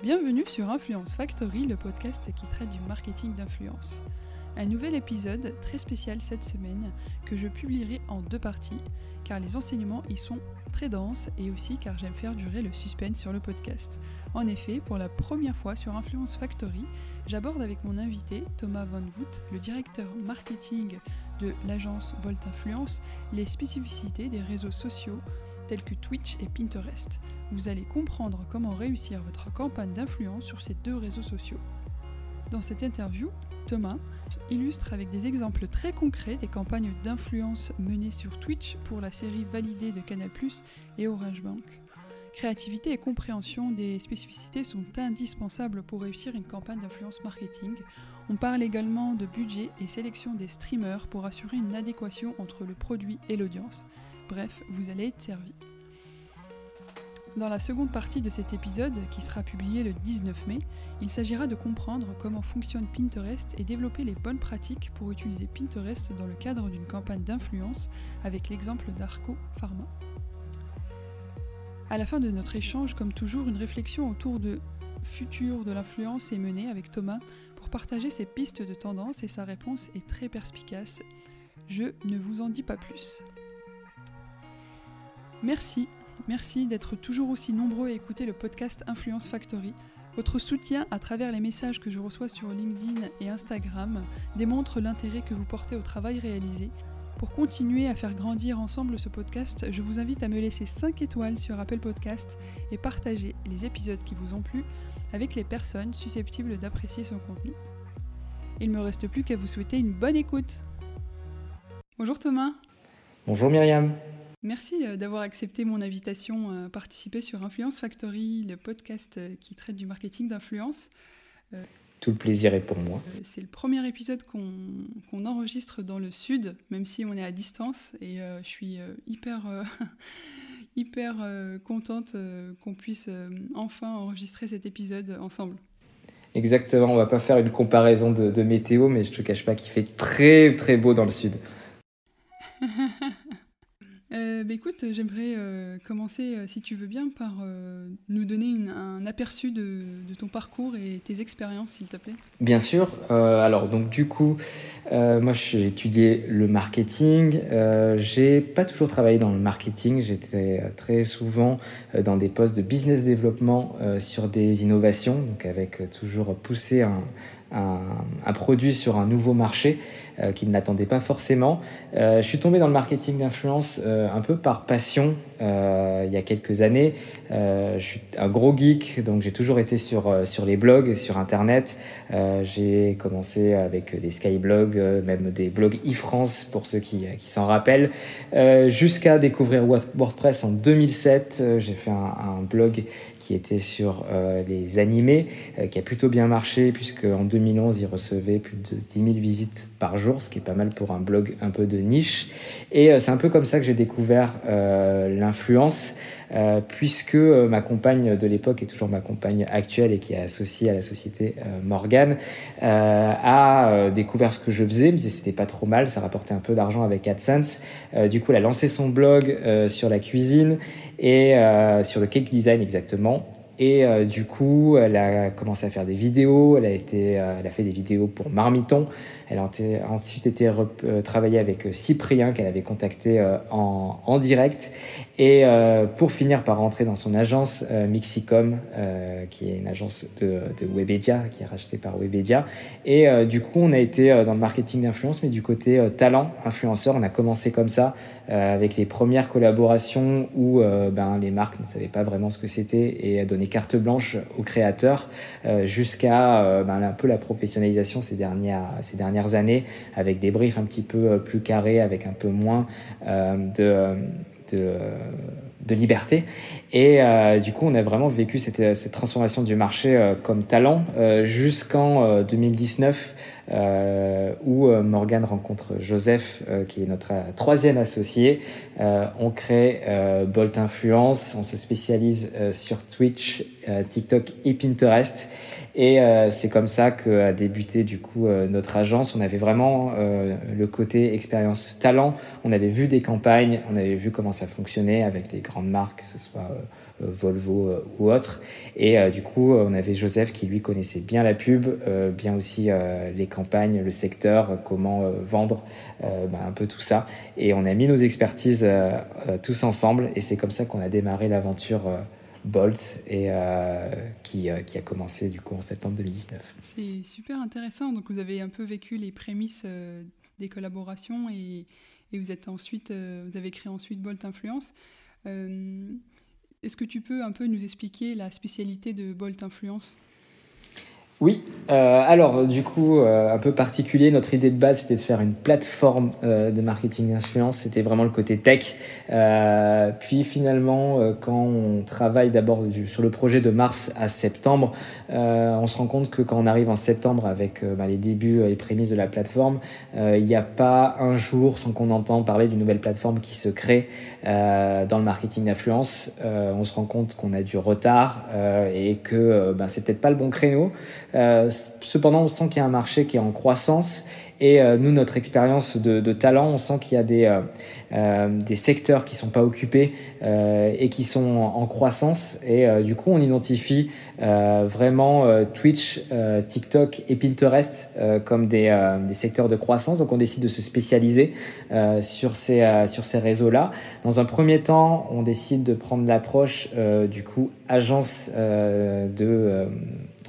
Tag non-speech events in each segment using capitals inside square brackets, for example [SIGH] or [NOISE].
Bienvenue sur Influence Factory, le podcast qui traite du marketing d'influence. Un nouvel épisode très spécial cette semaine que je publierai en deux parties car les enseignements y sont très denses et aussi car j'aime faire durer le suspense sur le podcast. En effet, pour la première fois sur Influence Factory, j'aborde avec mon invité Thomas Van Voet, le directeur marketing de l'agence Bolt Influence, les spécificités des réseaux sociaux tels que Twitch et Pinterest. Vous allez comprendre comment réussir votre campagne d'influence sur ces deux réseaux sociaux. Dans cette interview, Thomas illustre avec des exemples très concrets des campagnes d'influence menées sur Twitch pour la série validée de Canal+ et Orange Bank. Créativité et compréhension des spécificités sont indispensables pour réussir une campagne d'influence marketing. On parle également de budget et sélection des streamers pour assurer une adéquation entre le produit et l'audience. Bref, vous allez être servi. Dans la seconde partie de cet épisode, qui sera publié le 19 mai, il s'agira de comprendre comment fonctionne Pinterest et développer les bonnes pratiques pour utiliser Pinterest dans le cadre d'une campagne d'influence avec l'exemple d'Arco Pharma. À la fin de notre échange, comme toujours, une réflexion autour de futur de l'influence est menée avec Thomas pour partager ses pistes de tendance et sa réponse est très perspicace. Je ne vous en dis pas plus. Merci, merci d'être toujours aussi nombreux à écouter le podcast Influence Factory. Votre soutien à travers les messages que je reçois sur LinkedIn et Instagram démontre l'intérêt que vous portez au travail réalisé pour continuer à faire grandir ensemble ce podcast, je vous invite à me laisser 5 étoiles sur Apple Podcast et partager les épisodes qui vous ont plu avec les personnes susceptibles d'apprécier son contenu. Il ne me reste plus qu'à vous souhaiter une bonne écoute. Bonjour Thomas. Bonjour Myriam. Merci euh, d'avoir accepté mon invitation à participer sur Influence Factory, le podcast euh, qui traite du marketing d'influence. Euh, tout le plaisir est pour moi. Euh, c'est le premier épisode qu'on enregistre dans le sud, même si on est à distance. Et euh, je suis euh, hyper, [LAUGHS] hyper contente qu'on puisse enfin enregistrer cet épisode ensemble. Exactement, on va pas faire une comparaison de, de météo, mais je te cache pas qu'il fait très très beau dans le sud. [LAUGHS] Euh, bah, écoute, j'aimerais euh, commencer, euh, si tu veux bien, par nous donner un aperçu de, ton parcours et tes expériences, s'il te plaît. Bien sûr. alors, donc, du coup, moi, j'ai étudié le marketing. j'ai pas toujours travaillé dans le marketing. J'étais très souvent dans des postes de business développement sur des innovations, donc avec toujours pousser un, un, produit sur un nouveau marché euh, qu'il n'attendait pas forcément. Euh, je suis tombé dans le marketing d'influence euh, un peu par passion il y a quelques années. je suis un gros geek, donc j'ai toujours été sur, sur les blogs, sur Internet. j'ai commencé avec des skyblogs, même des blogs e-France pour ceux qui, qui s'en rappellent, jusqu'à découvrir WordPress en 2007. j'ai fait un, un blog qui était sur euh, les animés, euh, qui a plutôt bien marché, puisque en 2011, il recevait plus de 10 000 visites par jour, ce qui est pas mal pour un blog un peu de niche. Et euh, c'est un peu comme ça que j'ai découvert l'influence. Euh, puisque euh, ma compagne de l'époque est toujours ma compagne actuelle et qui est associée à la société euh, Morgan, a découvert ce que je faisais, disait c'était pas trop mal, ça rapportait un peu d'argent avec AdSense. du coup, elle a lancé son blog sur la cuisine et sur le cake design exactement. Et du coup, elle a commencé à faire des vidéos. Elle a, été, elle a fait des vidéos pour Marmiton. Elle a ensuite été euh, travaillée avec euh, Cyprien qu'elle avait contacté euh, en, direct. Et pour finir par rentrer dans son agence Mixicom, qui est une agence de, de, Webedia, qui est rachetée par Webedia. Et du coup, on a été dans le marketing d'influence, mais du côté talent, influenceur. On a commencé comme ça, avec les premières collaborations où ben, les marques ne savaient pas vraiment ce que c'était et donné carte blanche aux créateurs, jusqu'à ben, un peu la professionnalisation ces dernières, ces dernières années, avec des briefs un petit peu euh, plus carrés, avec un peu moins euh, de, de liberté. Et du coup, on a vraiment vécu cette, transformation du marché comme talent jusqu'en 2019 euh, où euh, Morgan rencontre Joseph, euh, qui est notre troisième associé. on crée Bolt Influence, on se spécialise sur Twitch, TikTok et Pinterest. Et c'est comme ça qu'a débuté du coup notre agence. On avait vraiment le côté expérience talent. On avait vu des campagnes, on avait vu comment ça fonctionnait avec des grandes marques, que ce soit euh, Volvo euh, ou autre. Et euh, du coup, on avait Joseph qui lui connaissait bien la pub, bien aussi les campagnes, le secteur, comment vendre, bah, un peu tout ça. Et on a mis nos expertises tous ensemble et c'est comme ça qu'on a démarré l'aventure. Bolt et qui, qui, a commencé du coup en septembre 2019. C'est super intéressant. Donc vous avez un peu vécu les prémices des collaborations et, et, vous êtes ensuite vous avez créé ensuite Bolt Influence. Est-ce que tu peux un peu nous expliquer la spécialité de Bolt Influence? Oui, euh, alors du coup, euh, un peu particulier, notre idée de base c'était de faire une plateforme euh, de marketing d'influence, c'était vraiment le côté tech. puis finalement, quand on travaille d'abord sur le projet de mars à septembre, on se rend compte que quand on arrive en septembre avec bah, les débuts et prémices de la plateforme, il n'y a pas un jour sans qu'on entende parler d'une nouvelle plateforme qui se crée dans le marketing d'influence. on se rend compte qu'on a du retard et que bah, c'est peut-être pas le bon créneau. Euh, cependant, on sent qu'il y a un marché qui est en croissance et euh, nous, notre expérience de, talent, on sent qu'il y a des, euh, des secteurs qui sont pas occupés et qui sont en, croissance. Et du coup, on identifie vraiment Twitch, TikTok et Pinterest comme des, des, secteurs de croissance. Donc, on décide de se spécialiser sur ces, sur ces réseaux-là. Dans un premier temps, on décide de prendre l'approche du coup agence de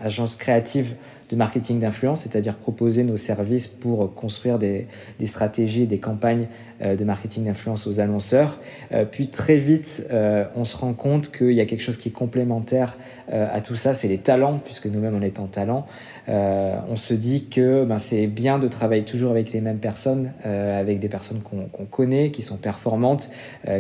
agence créative de marketing d'influence, c'est-à-dire proposer nos services pour construire des, stratégies, des campagnes euh, de marketing d'influence aux annonceurs. Euh, puis très vite, euh, on se rend compte qu'il y a quelque chose qui est complémentaire à tout ça, c'est les talents, puisque nous-mêmes on est en talent. On se dit que ben, c'est bien de travailler toujours avec les mêmes personnes, avec des personnes qu'on connaît, qui sont performantes,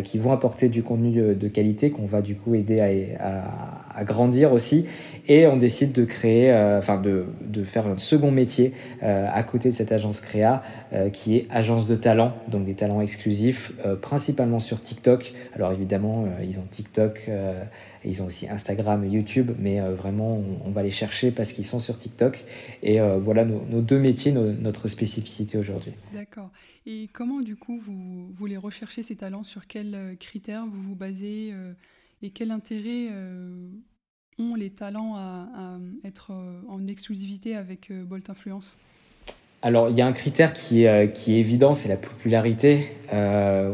qui vont apporter du contenu de, qualité, qu'on va du coup aider à, grandir aussi. Et on décide de créer, enfin de, faire un second métier euh, à côté de cette agence créa euh, qui est agence de talent, donc des talents exclusifs, euh, principalement sur TikTok. Alors évidemment, ils ont TikTok, ils ont aussi Instagram, YouTube, mais vraiment, on, va les chercher parce qu'ils sont sur TikTok. Et voilà nos, deux métiers, notre spécificité aujourd'hui. D'accord. Et comment, du coup, vous voulez rechercher ces talents? Sur quels critères vous vous basez Et quel intérêt ont les talents à, être euh, en exclusivité avec euh, Bolt Influence? Alors, il y a un critère qui est, euh, qui est évident, c'est la popularité.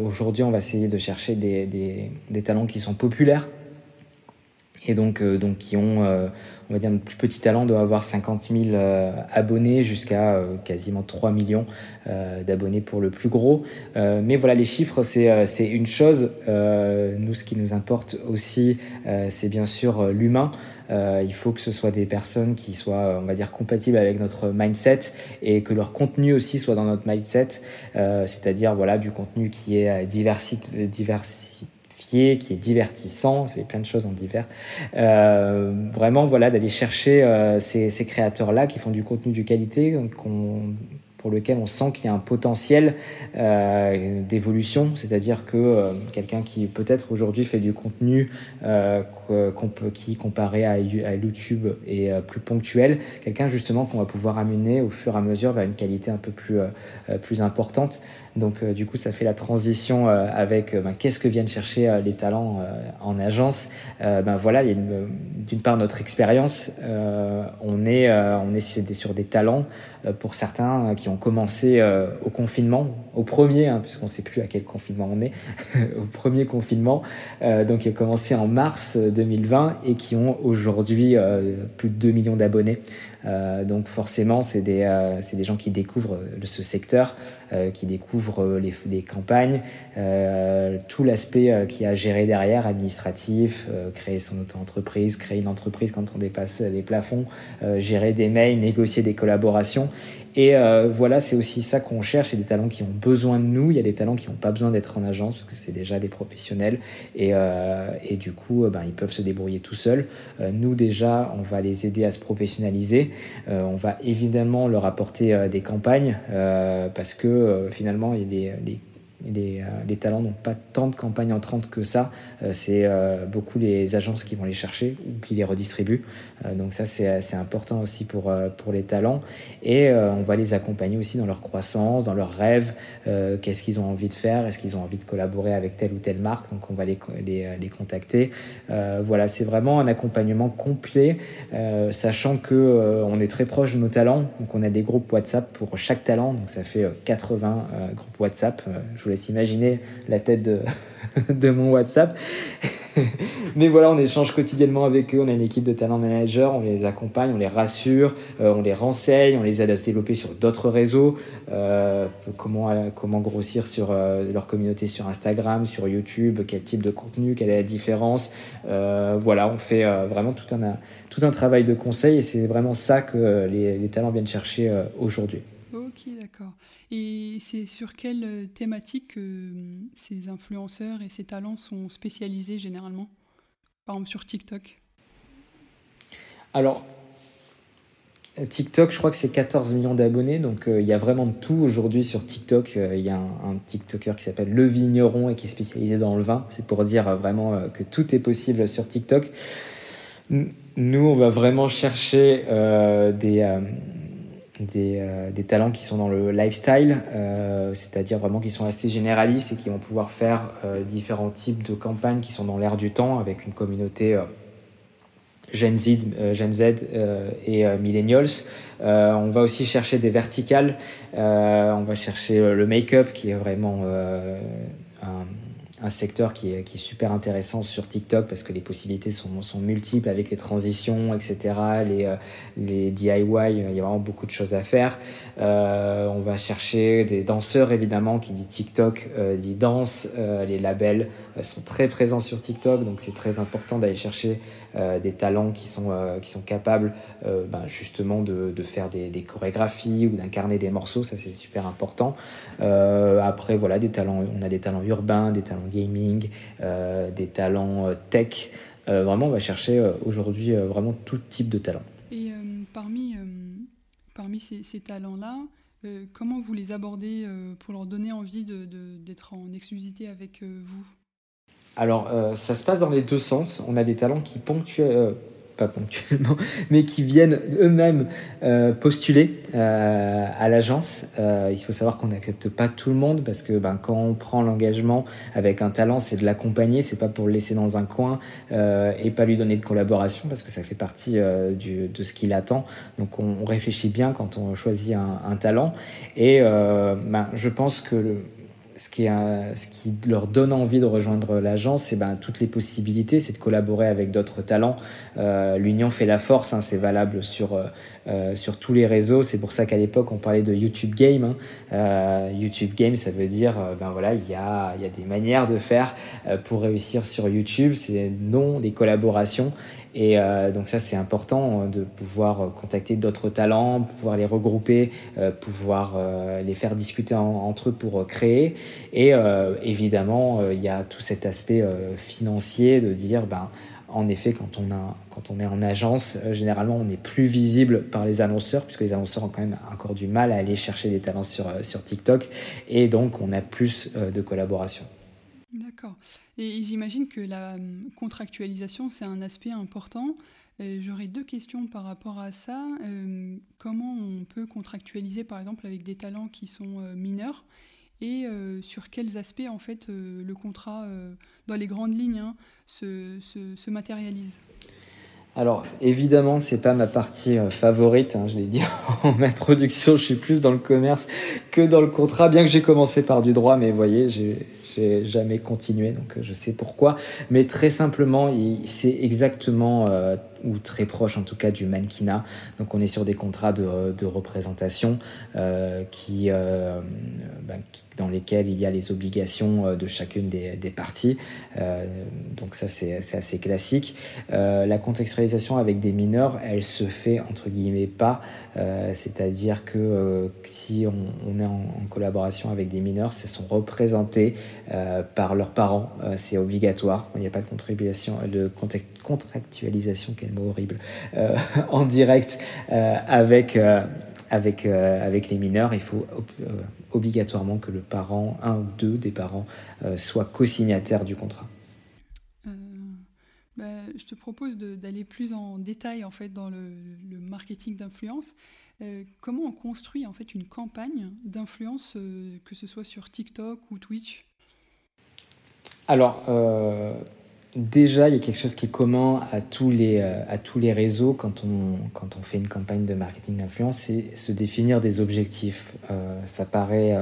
Aujourd'hui, on va essayer de chercher des, des, talents qui sont populaires et donc, donc qui ont, on va dire, le plus petit talent doit avoir 50 000 euh, abonnés jusqu'à euh, quasiment 3 millions euh, d'abonnés pour le plus gros. mais voilà, les chiffres, c'est une chose. nous, ce qui nous importe aussi, c'est bien sûr l'humain. il faut que ce soit des personnes qui soient, on va dire, compatibles avec notre mindset et que leur contenu aussi soit dans notre mindset, c'est-à-dire voilà du contenu qui est diversité qui est divertissant, c'est plein de choses en divers. Euh, vraiment, voilà, d'aller chercher euh, ces, créateurs-là qui font du contenu de qualité, qu'on pour lequel on sent qu'il y a un potentiel euh, d'évolution, c'est-à-dire que quelqu'un qui peut-être aujourd'hui fait du contenu euh, qui comparé à, YouTube est plus ponctuel, quelqu'un justement qu'on va pouvoir amener au fur et à mesure vers une qualité un peu plus, plus importante. Donc du coup, ça fait la transition avec ben, qu'est-ce que viennent chercher les talents en agence. ben voilà, d'une part notre expérience. on est on est sur des talents pour certains qui ont commencé euh, au confinement, au premier, hein, puisqu'on ne sait plus à quel confinement on est, [LAUGHS] au premier confinement, euh, donc qui a commencé en mars 2020 euh, et qui ont aujourd'hui plus de 2 millions d'abonnés. donc forcément, c'est des, des, gens qui découvrent ce secteur qui découvre les, les campagnes, tout l'aspect qui a géré derrière, administratif, créer son auto-entreprise, créer une entreprise quand on dépasse les plafonds, gérer des mails, négocier des collaborations. Et voilà, c'est aussi ça qu'on cherche, c'est des talents qui ont besoin de nous, il y a des talents qui n'ont pas besoin d'être en agence, parce que c'est déjà des professionnels, et, et du coup, ben, ils peuvent se débrouiller tout seuls. nous déjà, on va les aider à se professionnaliser, on va évidemment leur apporter des campagnes, parce que finalement, il y a les les, euh, les talents n'ont pas tant de campagnes entrantes que ça. Euh, c'est euh, beaucoup les agences qui vont les chercher ou qui les redistribuent. donc ça, c'est important aussi pour, pour les talents. Et on va les accompagner aussi dans leur croissance, dans leurs rêves. Qu'est-ce qu'ils ont envie de faire? Est-ce qu'ils ont envie de collaborer avec telle ou telle marque? Donc on va les, les, les contacter. voilà, c'est vraiment un accompagnement complet, sachant que on est très proche de nos talents. Donc on a des groupes WhatsApp pour chaque talent. Donc ça fait 80 groupes WhatsApp. je vous laisse imaginer la tête de, [LAUGHS] mon WhatsApp. [LAUGHS] Mais voilà, on échange quotidiennement avec eux. On a une équipe de talent managers, on les accompagne, on les rassure, euh, on les renseigne, on les aide à se développer sur d'autres réseaux. Euh, comment, comment grossir sur euh, leur communauté sur Instagram, sur YouTube, quel type de contenu, quelle est la différence. voilà, on fait vraiment tout un, tout un travail de conseil et c'est vraiment ça que les talents viennent chercher aujourd'hui. Ok, d'accord. Et c'est sur quelle euh, thématique que euh, ces influenceurs et ces talents sont spécialisés généralement? Par exemple sur TikTok Alors, TikTok, je crois que c'est 14 millions d'abonnés, donc euh, il y a vraiment de tout aujourd'hui sur TikTok. Il y a un, TikToker qui s'appelle Le Vigneron et qui est spécialisé dans le vin. C'est pour dire vraiment que tout est possible sur TikTok. Nous, on va vraiment chercher des euh, des, talents qui sont dans le lifestyle, euh, c'est-à-dire vraiment qui sont assez généralistes et qui vont pouvoir faire euh, différents types de campagnes qui sont dans l'air du temps avec une communauté Gen Z, Gen Z et millennials. on va aussi chercher des verticales, on va chercher le make-up qui est vraiment un un secteur qui est, super intéressant sur TikTok parce que les possibilités sont, multiples avec les transitions, etc. Les, euh, les DIY, il y a vraiment beaucoup de choses à faire. Euh, on va chercher des danseurs, évidemment, qui dit TikTok, euh, dit danse. les labels sont très présents sur TikTok, donc c'est très important d'aller chercher des talents qui sont, qui sont capables ben, justement de, de faire des, des, chorégraphies ou d'incarner des morceaux, ça c'est super important. après, voilà, des talents, on a des talents urbains, des talents gaming, euh, des talents euh, tech. Euh, vraiment, on va chercher aujourd'hui vraiment tout type de talent. Et parmi, parmi ces, ces talents-là, comment vous les abordez pour leur donner envie d'être de, en exclusivité avec vous? Alors, ça se passe dans les deux sens. On a des talents qui ponctuent, pas ponctuellement, [LAUGHS] mais qui viennent eux-mêmes euh, postuler euh, à l'agence. Euh, il faut savoir qu'on n'accepte pas tout le monde parce que ben, quand on prend l'engagement avec un talent, c'est de l'accompagner, c'est pas pour le laisser dans un coin et pas lui donner de collaboration parce que ça fait partie de ce qu'il attend. Donc on, réfléchit bien quand on choisit un, un talent et ben, je pense que le, ce qui, leur donne envie de rejoindre l'agence, c'est ben, toutes les possibilités, c'est de collaborer avec d'autres talents. Euh, l'union fait la force, hein, c'est valable sur, euh, euh, sur tous les réseaux. C'est pour ça qu'à l'époque, on parlait de YouTube Game. Hein. YouTube Game, ça veut dire, ben voilà, il y a, y a des manières de faire pour réussir sur YouTube. C'est non des collaborations. Et donc ça, c'est important de pouvoir contacter d'autres talents, pouvoir les regrouper, pouvoir les faire discuter entre eux pour créer. Et évidemment, il y a tout cet aspect financier de dire, ben, en effet, quand on, a, quand on est en agence, euh, généralement, on est plus visible par les annonceurs, puisque les annonceurs ont quand même encore du mal à aller chercher des talents sur, euh, sur TikTok, et donc on a plus euh, de collaboration. D'accord. Et j'imagine que la contractualisation, c'est un aspect important. J'aurais deux questions par rapport à ça. comment on peut contractualiser, par exemple, avec des talents qui sont mineurs et euh, sur quels aspects en fait euh, le contrat, euh, dans les grandes lignes, hein, se, se, matérialise? Alors évidemment, c'est pas ma partie favorite. Hein, je l'ai dit [LAUGHS] en introduction, je suis plus dans le commerce que dans le contrat, bien que j'ai commencé par du droit, mais vous voyez, j'ai jamais continué, donc je sais pourquoi. Mais très simplement, c'est exactement ou très proche en tout cas du mannequinat. Donc on est sur des contrats de, de représentation qui, ben, qui, dans lesquels il y a les obligations de chacune des, parties. donc ça c'est assez classique. la contextualisation avec des mineurs, elle se fait entre guillemets pas, c'est-à-dire que si on, est en, collaboration avec des mineurs, c'est sont représentés par leurs parents, c'est obligatoire. Il n'y a pas de contribution, de contractualisation, quel mot horrible, euh, [LAUGHS] en direct euh, avec, euh, avec, avec les mineurs. Il faut obligatoirement que le parent, un ou deux des parents, soient co-signataires du contrat. Bah, je te propose d'aller plus en détail en fait dans le, le marketing d'influence. comment on construit en fait une campagne d'influence, que ce soit sur TikTok ou Twitch? Alors, euh, déjà, il y a quelque chose qui est commun à tous les, euh, réseaux quand on, fait une campagne de marketing d'influence, c'est se définir des objectifs. Euh, ça paraît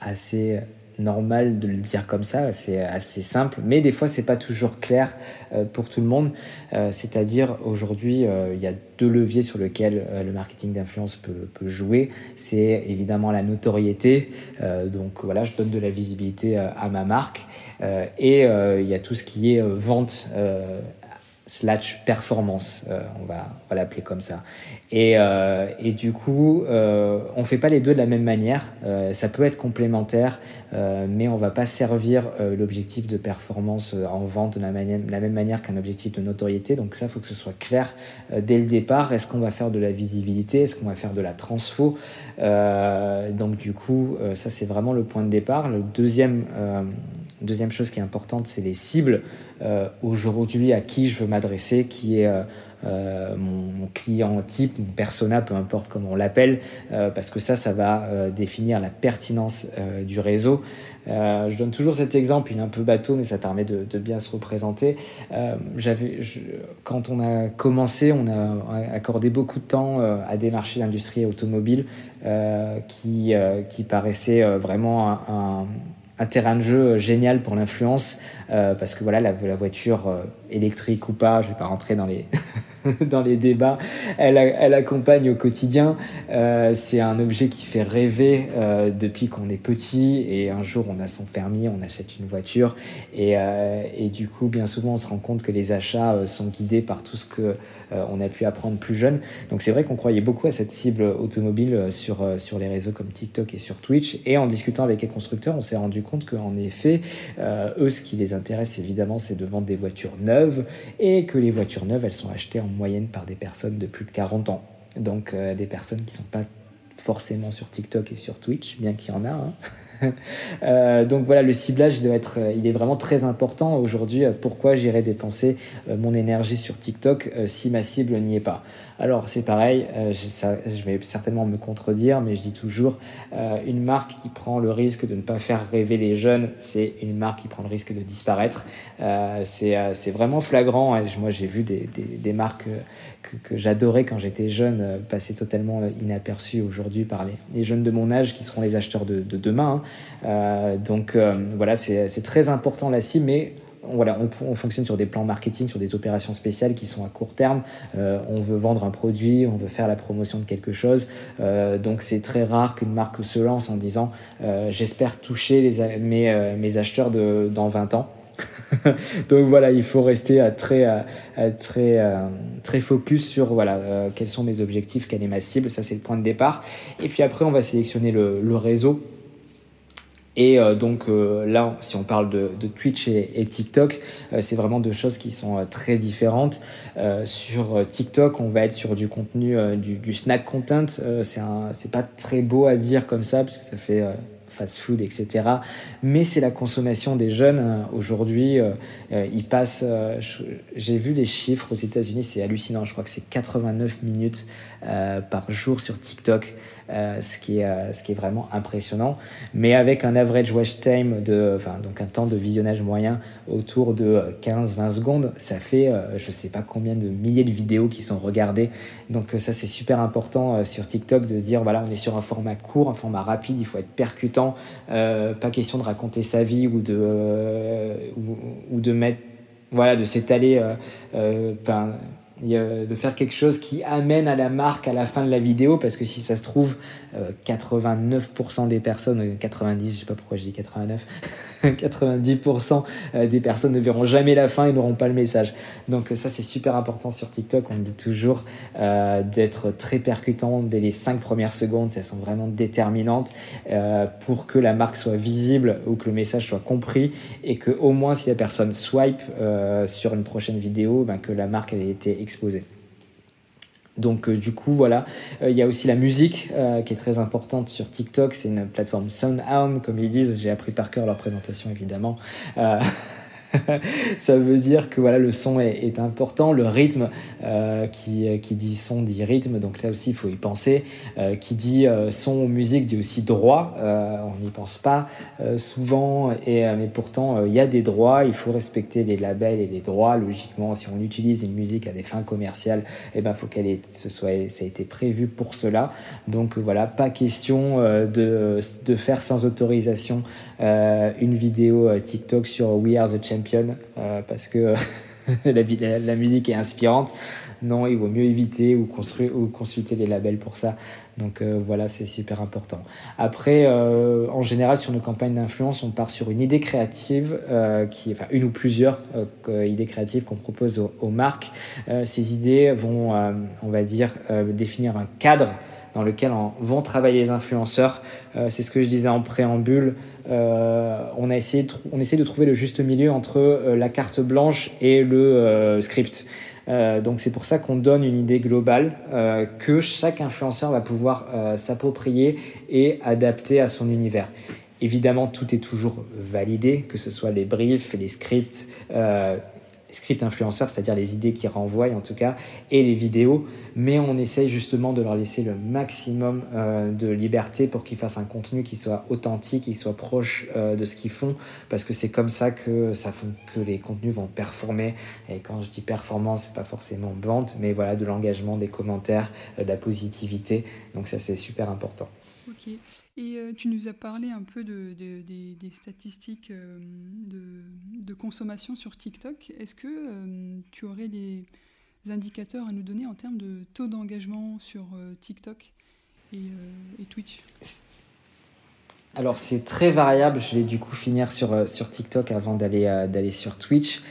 assez normal de le dire comme ça, c'est assez simple, mais des fois c'est pas toujours clair euh, pour tout le monde. Euh, c'est-à-dire aujourd'hui euh, il y a deux leviers sur lesquels le marketing d'influence peut, peut, jouer. C'est évidemment la notoriété, donc voilà, je donne de la visibilité à ma marque, et il y a tout ce qui est vente slash performance, euh, on va, l'appeler comme ça. Et, euh, et du coup, euh, on fait pas les deux de la même manière. ça peut être complémentaire, mais on va pas servir l'objectif de performance en vente de la, la même manière qu'un objectif de notoriété. Donc ça, faut que ce soit clair dès le départ. Est-ce qu'on va faire de la visibilité? Est-ce qu'on va faire de la transfo? Donc du coup, ça c'est vraiment le point de départ. Le deuxième Deuxième chose qui est importante, c'est les cibles. Euh, aujourd'hui, à qui je veux m'adresser, qui est euh, euh, mon, client type, mon persona, peu importe comment on l'appelle, parce que ça, ça va définir la pertinence du réseau. je donne toujours cet exemple, il est un peu bateau, mais ça permet de, bien se représenter. quand on a commencé, on a accordé beaucoup de temps à démarcher l'industrie automobile qui, qui paraissait vraiment un terrain de jeu génial pour l'influence euh, parce que voilà la, la voiture euh, électrique ou pas je vais pas rentrer dans les [LAUGHS] [LAUGHS] dans les débats. Elle, elle accompagne au quotidien. Euh, c'est un objet qui fait rêver depuis qu'on est petit. Et un jour on a son permis on achète une voiture. Et, et du coup bien souvent on se rend compte que les achats sont guidés par tout ce que on a pu apprendre plus jeune. Donc c'est vrai qu'on croyait beaucoup à cette cible automobile sur, sur les réseaux comme TikTok et sur Twitch. Et en discutant avec les constructeurs on s'est rendu compte qu'en effet, euh, eux, ce qui les intéresse évidemment, c'est de vendre des voitures neuves et que les voitures neuves, elles sont achetées en moyenne par des personnes de plus de 40 ans. Donc euh, des personnes qui ne sont pas forcément sur TikTok et sur Twitch, bien qu'il y en a. Hein. [LAUGHS] Euh, donc voilà, le ciblage doit être, il est vraiment très important aujourd'hui. Pourquoi j'irais dépenser mon énergie sur TikTok si ma cible n'y est pas? Alors c'est pareil, euh, je, vais certainement me contredire, mais je dis toujours, euh, une marque qui prend le risque de ne pas faire rêver les jeunes, c'est une marque qui prend le risque de disparaître. Euh, c'est vraiment flagrant. moi j'ai vu des, des, marques que, j'adorais quand j'étais jeune passer totalement inaperçues aujourd'hui par les, jeunes de mon âge qui seront les acheteurs de, demain. Hein. donc voilà, c'est très important la cible, mais on, fonctionne sur des plans marketing, sur des opérations spéciales qui sont à court terme. Euh, on veut vendre un produit, on veut faire la promotion de quelque chose. Euh, donc c'est très rare qu'une marque se lance en disant euh, j'espère toucher mes, acheteurs dans 20 ans. [LAUGHS] donc voilà, il faut rester très, très, très focus sur voilà, quels sont mes objectifs, quelle est ma cible. Ça c'est le point de départ. Et puis après, on va sélectionner le, le réseau et euh, donc euh, là, si on parle de, Twitch et, TikTok, euh, c'est vraiment deux choses qui sont très différentes. sur TikTok, on va être sur du contenu, du, du, snack content. c'est pas très beau à dire comme ça, parce que ça fait fast food, etc. Mais c'est la consommation des jeunes. Aujourd'hui, ils passent. J'ai vu les chiffres aux États-Unis, c'est hallucinant. Je crois que c'est 89 minutes par jour sur TikTok. Euh, ce, qui est, euh, ce qui est vraiment impressionnant. Mais avec un average watch time, de, enfin, donc un temps de visionnage moyen autour de 15-20 secondes, ça fait euh, je ne sais pas combien de milliers de vidéos qui sont regardées. Donc ça c'est super important sur TikTok de se dire voilà on est sur un format court, un format rapide, il faut être percutant, pas question de raconter sa vie ou de, ou, de mettre voilà de s'étaler. De faire quelque chose qui amène à la marque à la fin de la vidéo, parce que si ça se trouve, 89% des personnes, 90, je sais pas pourquoi je dis 89, 90% [LAUGHS] euh, des personnes ne verront jamais la fin et n'auront pas le message. Donc ça c'est super important sur TikTok, on dit toujours euh, d'être très percutant dès les 5 premières secondes, elles sont vraiment déterminantes euh, pour que la marque soit visible ou que le message soit compris et que au moins si la personne swipe sur une prochaine vidéo, ben, que la marque ait été exposée. Donc euh, du coup voilà, euh, il y a aussi la musique euh, qui est très importante sur TikTok, c'est une plateforme SoundHound comme ils disent, j'ai appris par cœur leur présentation évidemment. [LAUGHS] [LAUGHS] ça veut dire que voilà, le son est, important, le rythme, euh, qui, qui, dit son dit rythme, donc là aussi il faut y penser. Euh, qui dit euh, son ou musique dit aussi droit, on n'y pense pas souvent, et, mais pourtant il y a des droits, il faut respecter les labels et les droits. Logiquement, si on utilise une musique à des fins commerciales, il eh ben, faut qu'elle ce soit, ça a été prévu pour cela. Donc voilà, pas question de, de faire sans autorisation une vidéo TikTok sur We Are the Champion euh, parce que [LAUGHS] la, la, musique est inspirante. Non, il vaut mieux éviter ou, consulter les labels pour ça. Donc euh, voilà, c'est super important. Après, euh, en général, sur nos campagnes d'influence, on part sur une idée créative, enfin une ou plusieurs idées créatives qu'on propose aux, aux marques. ces idées vont, on va dire, définir un cadre dans lequel vont travailler les influenceurs. Euh, c'est ce que je disais en préambule. Euh, on, a essayé on essaie de trouver le juste milieu entre euh, la carte blanche et le script. donc c'est pour ça qu'on donne une idée globale que chaque influenceur va pouvoir s'approprier et adapter à son univers. Évidemment, tout est toujours validé, que ce soit les briefs, les scripts, script influenceurs, c'est-à-dire les idées qui renvoient en tout cas, et les vidéos, mais on essaye justement de leur laisser le maximum euh, de liberté pour qu'ils fassent un contenu qui soit authentique, qui soit proche euh, de ce qu'ils font, parce que c'est comme ça que, ça que les contenus vont performer. Et quand je dis performance, c'est pas forcément vente, mais voilà, de l'engagement, des commentaires, euh, de la positivité. Donc ça, c'est super important. Et euh, tu nous as parlé un peu de, des, statistiques euh, de, consommation sur TikTok. Est-ce que euh, tu aurais des indicateurs à nous donner en termes de taux d'engagement sur TikTok et, Twitch? Alors c'est très variable, je vais du coup finir sur, sur TikTok avant d'aller d'aller sur Twitch.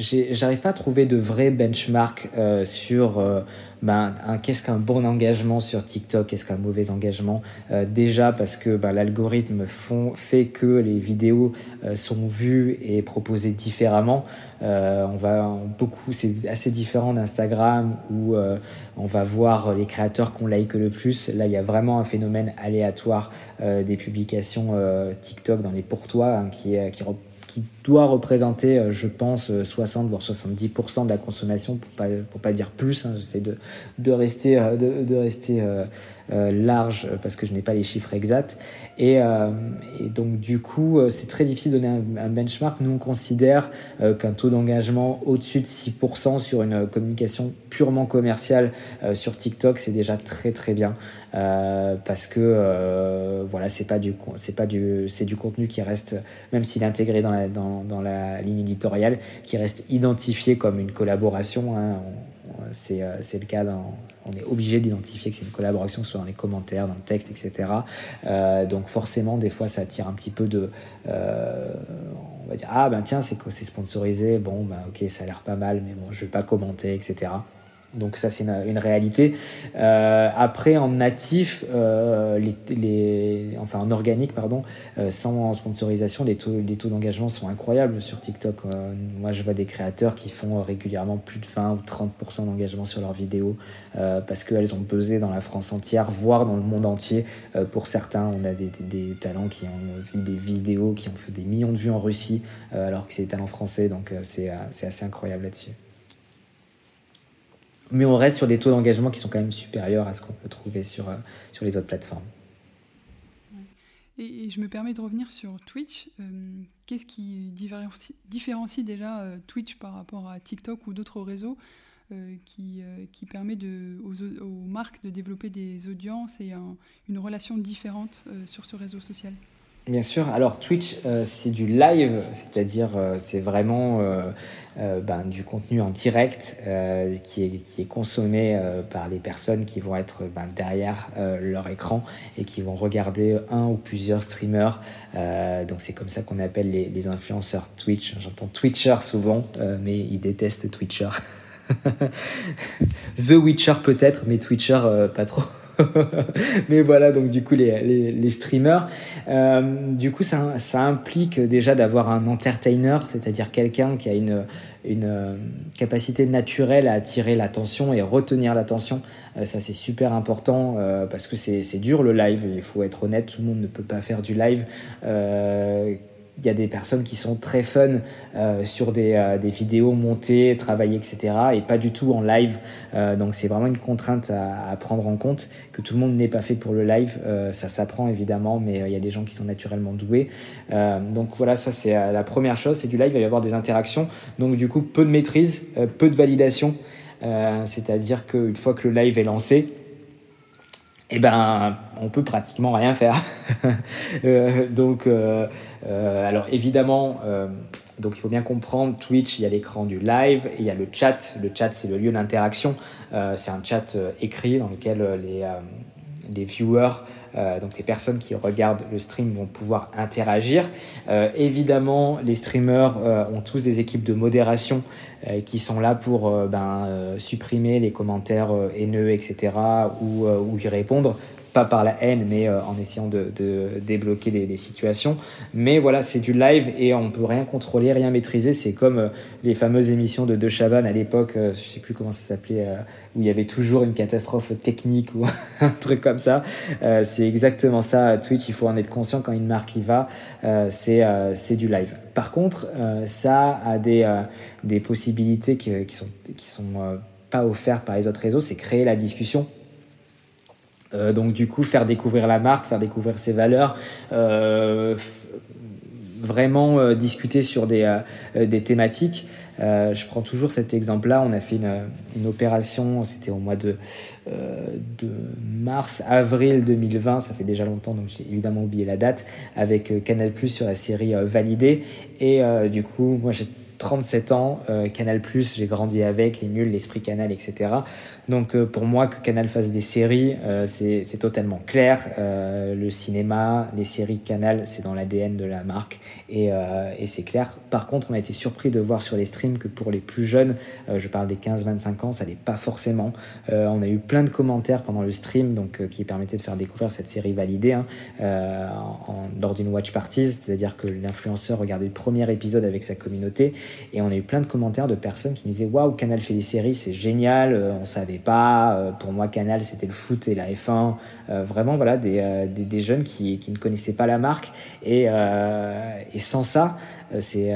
J'arrive pas à trouver de vrai benchmark sur ben, qu'est-ce qu'un bon engagement sur TikTok, qu'est-ce qu'un mauvais engagement euh, Déjà parce que ben, l'algorithme fait que les vidéos euh, sont vues et proposées différemment. Euh, on va beaucoup, c'est assez différent d'Instagram où on va voir les créateurs qu'on like le plus. Là, il y a vraiment un phénomène aléatoire des publications TikTok dans les pourtois hein, qui doit représenter, euh, je pense, 60 euh, voire 70% de la consommation, pour pas, pour pas dire plus. Hein. J'essaie de, de rester, euh, de, de rester large parce que je n'ai pas les chiffres exacts. Et, donc, du coup, c'est très difficile de donner un, benchmark. Nous, on considère qu'un taux d'engagement au-dessus de 6% sur une communication purement commerciale sur TikTok, c'est déjà très très bien. parce que voilà, c'est pas du c'est pas du c'est du contenu qui reste même s'il est intégré dans la, dans, dans la ligne éditoriale qui reste identifié comme une collaboration hein. c'est le cas on est obligé d'identifier que c'est une collaboration, soit dans les commentaires, dans le texte, etc. Euh, donc forcément, des fois, ça attire un petit peu de... Euh, on va dire, ah ben tiens, c'est sponsorisé, bon, ben ok, ça a l'air pas mal, mais bon, je vais pas commenter, etc. Donc ça c'est une, réalité. Euh, après en natif, euh, les, enfin en organique pardon, euh, sans sponsorisation, les taux, les taux d'engagement sont incroyables sur TikTok. moi je vois des créateurs qui font régulièrement plus de 20 ou 30% d'engagement sur leurs vidéos parce qu'elles ont pesé dans la France entière, voire dans le monde entier. pour certains, on a des, des, talents qui ont vu des vidéos qui ont fait des millions de vues en Russie alors que c'est des talents français. Donc c'est assez incroyable là-dessus mais on reste sur des taux d'engagement qui sont quand même supérieurs à ce qu'on peut trouver sur, euh, sur les autres plateformes. Et, je me permets de revenir sur Twitch. Euh, qu'est-ce qui différencie, déjà euh, Twitch par rapport à TikTok ou d'autres réseaux qui, qui, permet de, aux, marques de développer des audiences et une relation différente sur ce réseau social? Bien sûr. Alors Twitch, c'est du live, c'est-à-dire c'est vraiment euh, ben, du contenu en direct euh, qui, est, consommé euh, par les personnes qui vont être ben, derrière leur écran et qui vont regarder un ou plusieurs streamers. donc c'est comme ça qu'on appelle les, les, influenceurs Twitch. J'entends Twitcher souvent, mais ils détestent Twitcher. [LAUGHS] The Witcher peut-être, mais Twitcher pas trop. [LAUGHS] mais voilà, donc du coup, les, les, les streamers, euh, du coup, ça, ça implique déjà d'avoir un entertainer, c'est-à-dire quelqu'un qui a une, une euh, capacité naturelle à attirer l'attention et retenir l'attention. Euh, ça, c'est super important parce que c'est dur le live, il faut être honnête, tout le monde ne peut pas faire du live il y a des personnes qui sont très fun euh, sur des, euh, des, vidéos montées, travaillées, etc. et pas du tout en live. Euh, donc c'est vraiment une contrainte à, à, prendre en compte que tout le monde n'est pas fait pour le live. ça s'apprend évidemment, mais il y a des gens qui sont naturellement doués. donc voilà, ça c'est la première chose, c'est du live, il va y avoir des interactions. Donc du coup, peu de maîtrise, peu de validation. C'est-à-dire qu'une fois que le live est lancé, eh ben, on peut pratiquement rien faire. [LAUGHS] euh, donc, euh, euh, alors évidemment, donc il faut bien comprendre, Twitch, il y a l'écran du live et il y a le chat. Le chat, c'est le lieu d'interaction. c'est un chat écrit dans lequel les, les viewers donc les personnes qui regardent le stream vont pouvoir interagir. Euh, évidemment, les streamers euh, ont tous des équipes de modération qui sont là pour ben, supprimer les commentaires haineux, etc., ou y répondre pas par la haine, mais euh, en essayant de, débloquer des, situations. Mais voilà, c'est du live et on peut rien contrôler, rien maîtriser. C'est comme euh, les fameuses émissions de De Chavannes à l'époque, euh, je sais plus comment ça s'appelait, où il y avait toujours une catastrophe technique ou [LAUGHS] un truc comme ça. c'est exactement ça. Twitch, il faut en être conscient quand une marque y va. c'est c'est du live. Par contre, ça a des, des possibilités qui, qui sont, qui sont pas offertes par les autres réseaux. C'est créer la discussion euh, donc du coup, faire découvrir la marque, faire découvrir ses valeurs, euh, vraiment euh, discuter sur des, des thématiques. je prends toujours cet exemple-là. On a fait une, une opération, c'était au mois de, de mars, avril 2020, ça fait déjà longtemps, donc j'ai évidemment oublié la date, avec Canal Plus sur la série Validée. Et du coup, moi j'ai 37 ans, euh, Canal+, j'ai grandi avec, les nuls, l'esprit Canal, etc. Donc euh, pour moi, que Canal fasse des séries, euh, c'est totalement clair. le cinéma, les séries Canal, c'est dans l'ADN de la marque et, c'est clair. Par contre, on a été surpris de voir sur les streams que pour les plus jeunes, je parle des 15-25 ans, ça n'est pas forcément. on a eu plein de commentaires pendant le stream donc, qui permettaient de faire découvrir cette série validée hein, lors d'une watch party, c'est-à-dire que l'influenceur regardait le premier épisode avec sa communauté et on a eu plein de commentaires de personnes qui nous disaient Waouh, Canal fait des séries, c'est génial, euh, on savait pas. Euh, pour moi, Canal, c'était le foot et la F1. Euh, vraiment, voilà, des, des, des jeunes qui, qui, ne connaissaient pas la marque. Et, et sans ça, c'est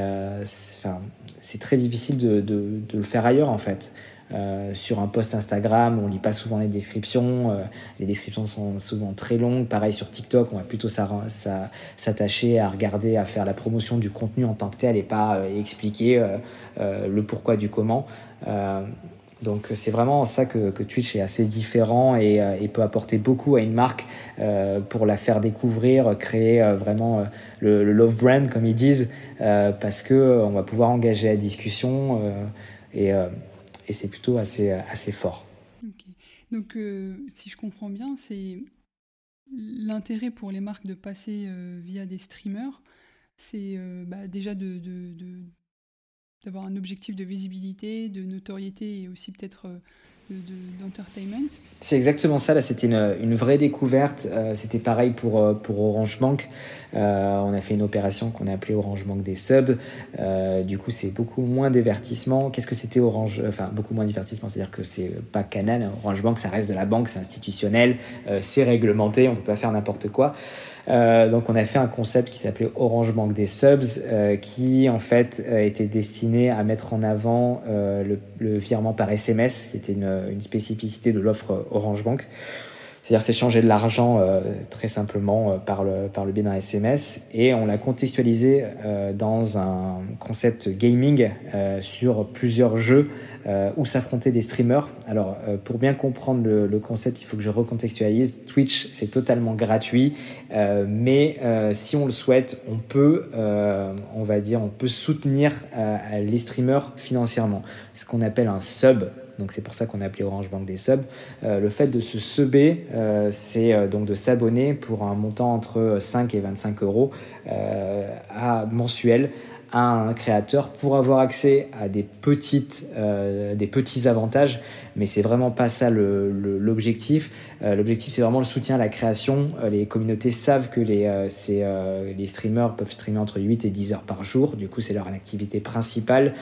c'est très difficile de, de, de, le faire ailleurs, en fait. Euh, sur un post Instagram, on lit pas souvent les descriptions. Euh, les descriptions sont souvent très longues. Pareil sur TikTok, on va plutôt s'attacher à regarder, à faire la promotion du contenu en tant que tel et pas euh, expliquer le pourquoi du comment. donc c'est vraiment ça que, Twitch est assez différent et, peut apporter beaucoup à une marque pour la faire découvrir, créer vraiment le, love brand comme ils disent, parce que on va pouvoir engager la discussion et et c'est plutôt assez, assez fort. Donc, euh, si je comprends bien, c'est l'intérêt pour les marques de passer euh, via des streamers, c'est euh, bah, déjà d'avoir un objectif de visibilité, de notoriété et aussi peut-être d'entertainment. C'est exactement ça, là c'était une, vraie découverte. Euh, c'était pareil pour, euh, Orange Bank. Euh, on a fait une opération qu'on a appelée Orange Bank des subs. du coup, c'est beaucoup moins divertissement. Qu'est-ce que c'était Orange Enfin, beaucoup moins divertissement, c'est-à-dire que c'est pas Canal. Orange Bank, ça reste de la banque, c'est institutionnel, c'est réglementé, on peut pas faire n'importe quoi. Euh, donc on a fait un concept qui s'appelait Orange Bank des subs, euh, qui en fait euh, était destiné à mettre en avant le, virement par SMS, qui était une, une spécificité de l'offre Orange Bank. C'est-à-dire s'échanger de l'argent très simplement par, le, par le biais d'un SMS et on l'a contextualisé dans un concept gaming sur plusieurs jeux où s'affronter des streamers. Alors pour bien comprendre le, le, concept, il faut que je recontextualise. Twitch, c'est totalement gratuit, mais si on le souhaite, on peut, on va dire, on peut soutenir les streamers financièrement. Ce qu'on appelle un sub. Donc c'est pour ça qu'on a appelé Orange Bank des subs. Euh, le fait de se subber, euh, c'est euh, donc de s'abonner pour un montant entre 5 et 25 euros à mensuel un créateur pour avoir accès à des petits avantages, mais c'est vraiment pas ça l'objectif. Euh, l'objectif, c'est vraiment le soutien à la création. Euh, les communautés savent que les, les streamers peuvent streamer entre 8 et 10 heures par jour, du coup, c'est leur activité principale.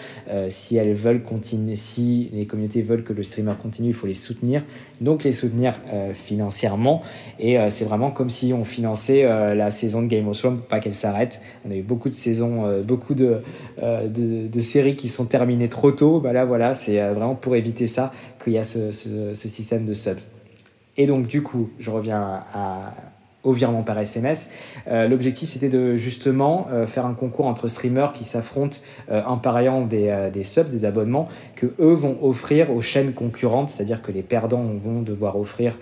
si elles veulent continuer, si les communautés veulent que le streamer continue, il faut les soutenir, donc les soutenir financièrement. Et c'est vraiment comme si on finançait la saison de Game of Thrones pas qu'elle s'arrête. On a eu beaucoup de saisons, beaucoup de euh, de, séries qui sont terminées trop tôt, bah là voilà, c'est euh, vraiment pour éviter ça qu'il y a ce, système de sub. Et donc du coup, je reviens au virement par SMS. Euh, l'objectif, c'était de justement faire un concours entre streamers qui s'affrontent en pariant des, des, subs, des abonnements, que eux vont offrir aux chaînes concurrentes, c'est-à-dire que les perdants vont devoir offrir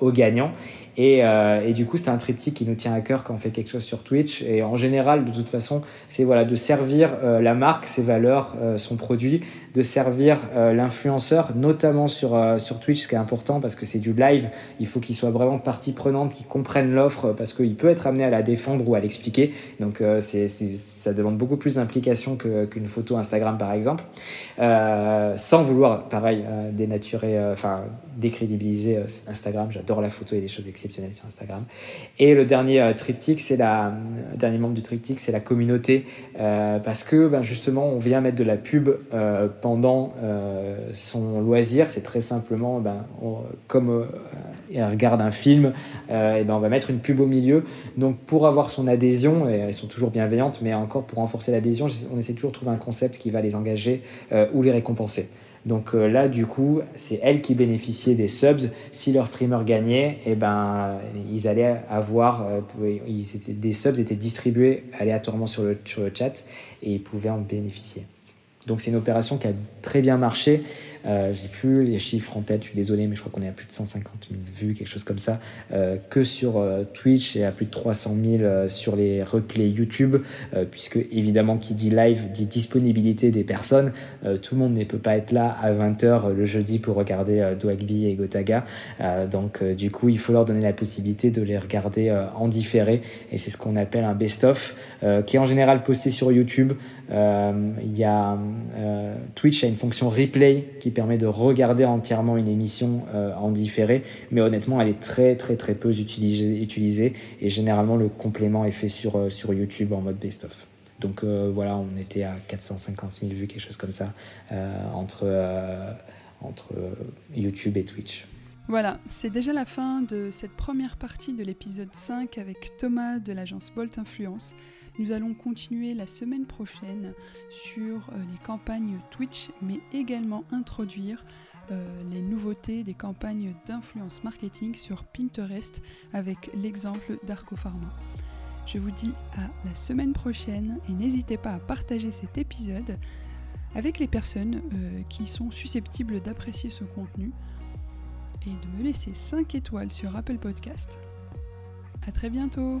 aux gagnants. Euh, et, du coup, c'est un triptyque qui nous tient à cœur quand on fait quelque chose sur Twitch. Et en général, de toute façon, c'est voilà, de servir euh, la marque, ses valeurs, euh, son produit, de servir l'influenceur, notamment sur, sur Twitch, ce qui est important parce que c'est du live. Il faut qu'il soit vraiment partie prenante, qu'il comprenne l'offre parce qu'il peut être amené à la défendre ou à l'expliquer. Donc, ça demande beaucoup plus d'implication qu'une photo Instagram, par exemple. sans vouloir, pareil, dénaturer, décrédibiliser Instagram. J'adore la photo et les choses, etc sur Instagram. Et le dernier euh, triptyque, c'est la euh, dernier membre du triptyque, c'est la communauté, euh, parce que ben, justement, on vient mettre de la pub pendant son loisir. C'est très simplement, ben, comme elle regarde un film, et ben, on va mettre une pub au milieu. Donc pour avoir son adhésion, et elles sont toujours bienveillantes, mais encore pour renforcer l'adhésion, on essaie toujours de trouver un concept qui va les engager ou les récompenser. Donc euh, là, du coup, c'est elles qui bénéficiaient des subs. Si leur streamer gagnait, eh ben, ils allaient avoir, euh, des subs étaient distribués aléatoirement sur le, sur le chat et ils pouvaient en bénéficier. Donc c'est une opération qui a très bien marché. Euh, j'ai plus les chiffres en tête, je suis désolé, mais je crois qu'on est à plus de 150 000 vues, quelque chose comme ça, euh, que sur euh, Twitch et à plus de 300 000 sur les replays YouTube, puisque évidemment, qui dit live dit disponibilité des personnes. tout le monde ne peut pas être là à 20h le jeudi pour regarder Dwagby et Gotaga. donc, du coup, il faut leur donner la possibilité de les regarder en différé, et c'est ce qu'on appelle un best-of, qui est en général posté sur YouTube. Il y a Twitch a une fonction replay qui permet de regarder entièrement une émission euh, en différé, mais honnêtement, elle est très très très peu utilisée, et généralement le complément est fait sur, euh, sur YouTube en mode best-of. Donc euh, voilà, on était à 450 000 vues, quelque chose comme ça, entre, entre YouTube et Twitch. Voilà, c'est déjà la fin de cette première partie de l'épisode 5 avec Thomas de l'agence Bolt Influence. Nous allons continuer la semaine prochaine sur euh, les campagnes Twitch, mais également introduire euh, les nouveautés des campagnes d'influence marketing sur Pinterest avec l'exemple d'Arco Pharma. Je vous dis à la semaine prochaine et n'hésitez pas à partager cet épisode avec les personnes euh, qui sont susceptibles d'apprécier ce contenu et de me laisser 5 étoiles sur Apple Podcast. A très bientôt